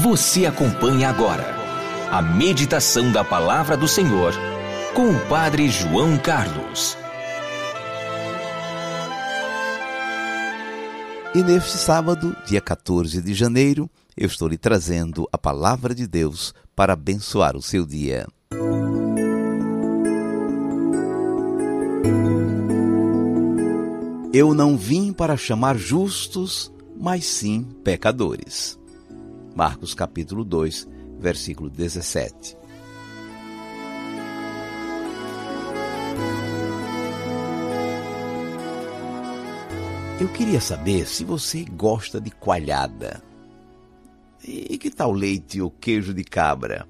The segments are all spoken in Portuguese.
Você acompanha agora a meditação da Palavra do Senhor com o Padre João Carlos. E neste sábado, dia 14 de janeiro, eu estou lhe trazendo a palavra de Deus para abençoar o seu dia. Eu não vim para chamar justos, mas sim pecadores. Marcos capítulo 2, versículo 17. Eu queria saber se você gosta de coalhada. E que tal leite ou queijo de cabra?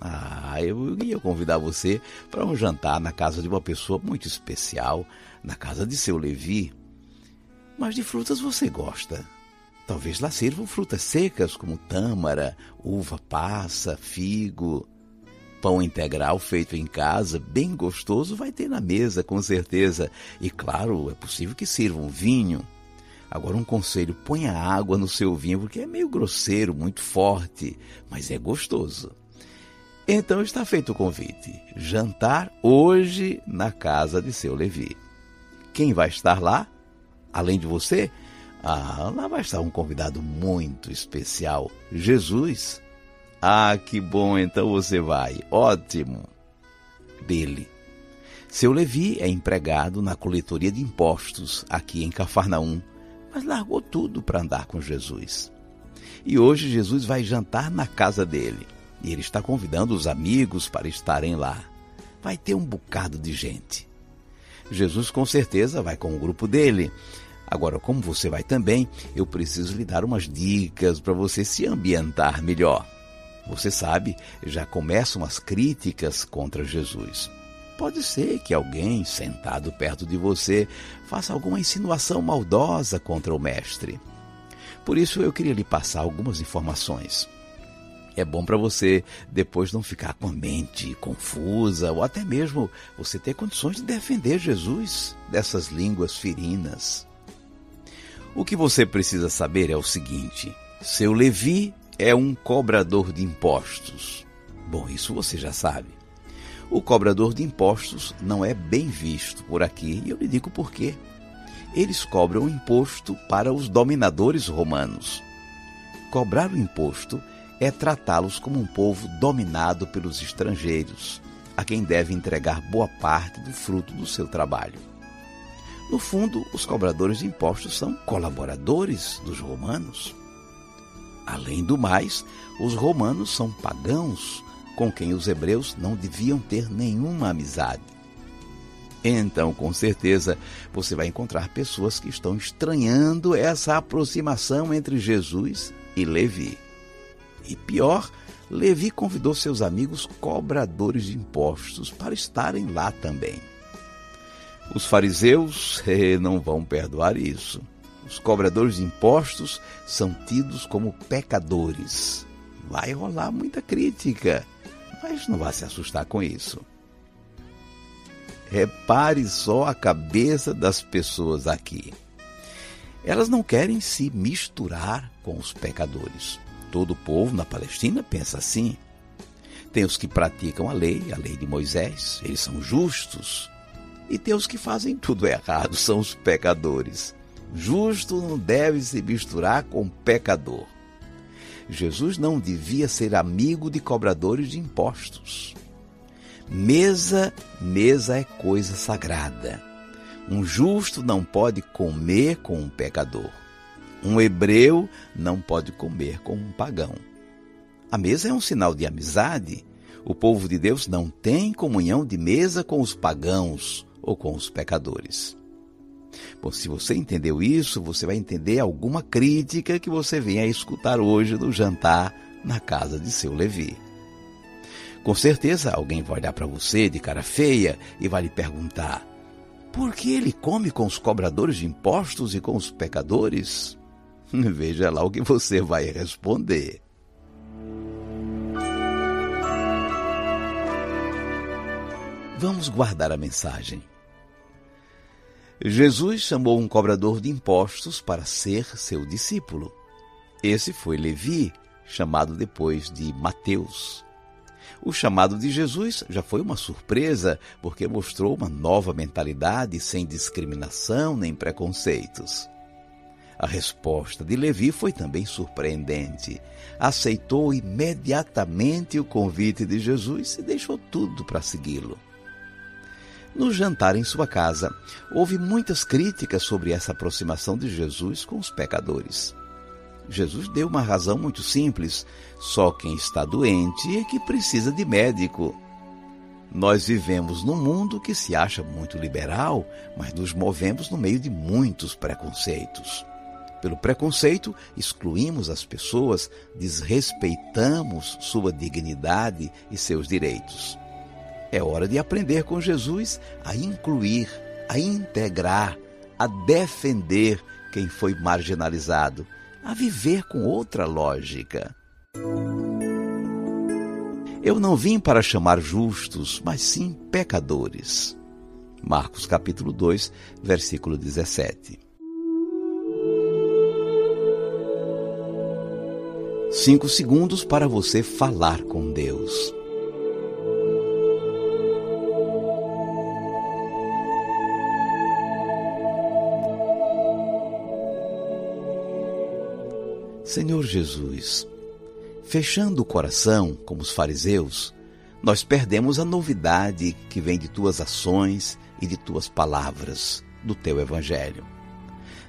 Ah, eu ia convidar você para um jantar na casa de uma pessoa muito especial, na casa de seu Levi. Mas de frutas você gosta. Talvez lá sirvam frutas secas como tâmara, uva passa, figo. Pão integral feito em casa, bem gostoso, vai ter na mesa, com certeza. E claro, é possível que sirvam vinho. Agora, um conselho: ponha água no seu vinho, porque é meio grosseiro, muito forte, mas é gostoso. Então está feito o convite. Jantar hoje na casa de seu Levi. Quem vai estar lá? Além de você? Ah, lá vai estar um convidado muito especial: Jesus. Ah, que bom, então você vai. Ótimo. Dele. Seu Levi é empregado na coletoria de impostos aqui em Cafarnaum, mas largou tudo para andar com Jesus. E hoje Jesus vai jantar na casa dele. E ele está convidando os amigos para estarem lá. Vai ter um bocado de gente. Jesus com certeza vai com o grupo dele. Agora, como você vai também, eu preciso lhe dar umas dicas para você se ambientar melhor. Você sabe, já começam as críticas contra Jesus. Pode ser que alguém sentado perto de você faça alguma insinuação maldosa contra o Mestre. Por isso eu queria lhe passar algumas informações. É bom para você depois não ficar com a mente confusa ou até mesmo você ter condições de defender Jesus dessas línguas ferinas. O que você precisa saber é o seguinte: seu Levi é um cobrador de impostos. Bom, isso você já sabe. O cobrador de impostos não é bem visto por aqui e eu lhe digo por quê. Eles cobram imposto para os dominadores romanos. Cobrar o imposto é tratá-los como um povo dominado pelos estrangeiros, a quem deve entregar boa parte do fruto do seu trabalho. No fundo, os cobradores de impostos são colaboradores dos romanos. Além do mais, os romanos são pagãos com quem os hebreus não deviam ter nenhuma amizade. Então, com certeza, você vai encontrar pessoas que estão estranhando essa aproximação entre Jesus e Levi. E pior, Levi convidou seus amigos cobradores de impostos para estarem lá também. Os fariseus eh, não vão perdoar isso. Os cobradores de impostos são tidos como pecadores. Vai rolar muita crítica, mas não vá se assustar com isso. Repare só a cabeça das pessoas aqui. Elas não querem se misturar com os pecadores. Todo o povo na Palestina pensa assim. Tem os que praticam a lei, a lei de Moisés, eles são justos, e tem os que fazem tudo errado, são os pecadores. Justo não deve se misturar com pecador. Jesus não devia ser amigo de cobradores de impostos. Mesa, mesa é coisa sagrada. Um justo não pode comer com um pecador. Um hebreu não pode comer com um pagão. A mesa é um sinal de amizade. O povo de Deus não tem comunhão de mesa com os pagãos ou com os pecadores. Bom, se você entendeu isso, você vai entender alguma crítica que você venha a escutar hoje no jantar na casa de seu Levi. Com certeza alguém vai olhar para você de cara feia e vai lhe perguntar: por que ele come com os cobradores de impostos e com os pecadores? Veja lá o que você vai responder. Vamos guardar a mensagem. Jesus chamou um cobrador de impostos para ser seu discípulo. Esse foi Levi, chamado depois de Mateus. O chamado de Jesus já foi uma surpresa, porque mostrou uma nova mentalidade sem discriminação nem preconceitos. A resposta de Levi foi também surpreendente. Aceitou imediatamente o convite de Jesus e deixou tudo para segui-lo. No jantar em sua casa, houve muitas críticas sobre essa aproximação de Jesus com os pecadores. Jesus deu uma razão muito simples: só quem está doente é que precisa de médico. Nós vivemos num mundo que se acha muito liberal, mas nos movemos no meio de muitos preconceitos. Pelo preconceito, excluímos as pessoas, desrespeitamos sua dignidade e seus direitos. É hora de aprender com Jesus a incluir, a integrar, a defender quem foi marginalizado, a viver com outra lógica. Eu não vim para chamar justos, mas sim pecadores. Marcos capítulo 2, versículo 17. Cinco segundos para você falar com Deus. Senhor Jesus, fechando o coração, como os fariseus, nós perdemos a novidade que vem de tuas ações e de tuas palavras, do teu evangelho.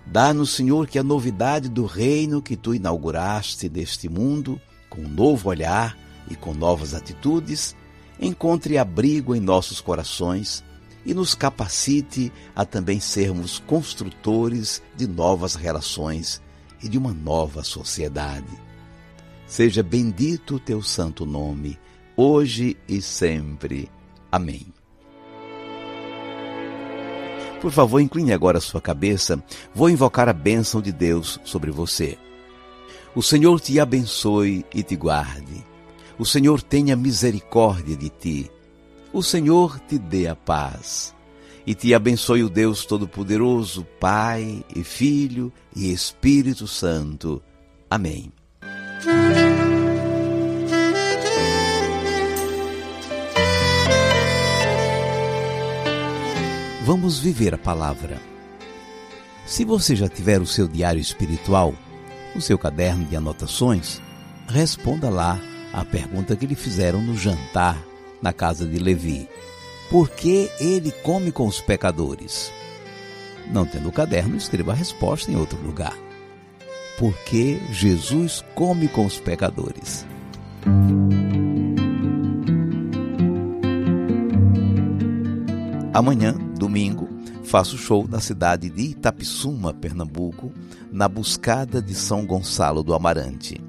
Dá-nos, Senhor, que a novidade do reino que tu inauguraste deste mundo, com um novo olhar e com novas atitudes, encontre abrigo em nossos corações e nos capacite a também sermos construtores de novas relações e de uma nova sociedade. Seja bendito o teu santo nome, hoje e sempre. Amém. Por favor, incline agora a sua cabeça. Vou invocar a bênção de Deus sobre você. O Senhor te abençoe e te guarde. O Senhor tenha misericórdia de ti. O Senhor te dê a paz e te abençoe o Deus Todo-Poderoso, Pai e Filho e Espírito Santo. Amém. Vamos viver a palavra. Se você já tiver o seu diário espiritual, o seu caderno de anotações, responda lá a pergunta que lhe fizeram no jantar na casa de Levi porque ele come com os pecadores? Não tendo o caderno, escreva a resposta em outro lugar. Porque Jesus come com os pecadores. Amanhã, domingo, faço show na cidade de Itapissuma, Pernambuco, na Buscada de São Gonçalo do Amarante.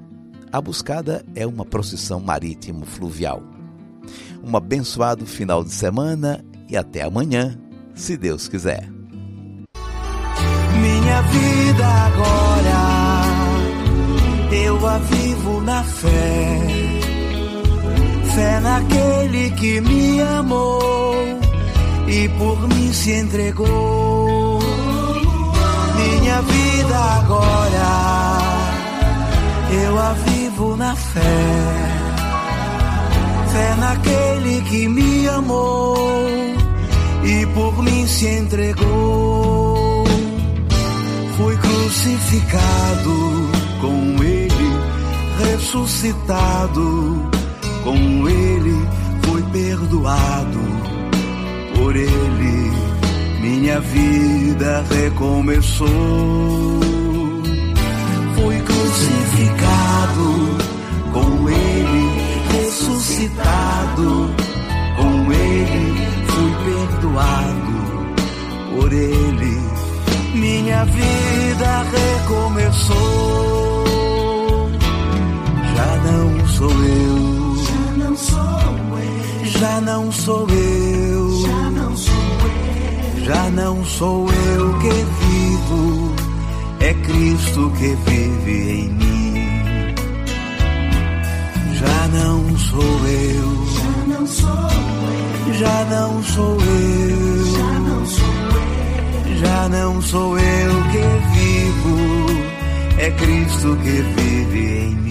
A Buscada é uma procissão marítimo fluvial um abençoado final de semana e até amanhã, se Deus quiser. Minha vida agora eu a vivo na fé, fé naquele que me amou e por mim se entregou. Minha vida agora eu a vivo na fé fé naquele que me amou e por mim se entregou. Fui crucificado com ele, ressuscitado com ele fui perdoado, por ele minha vida recomeçou. Já não sou eu, já não sou eu, já não sou eu que vivo, é Cristo que vive em mim. Já não sou eu, já não sou eu, já não sou eu, já não sou eu, já não sou eu que vivo, é Cristo que vive em mim.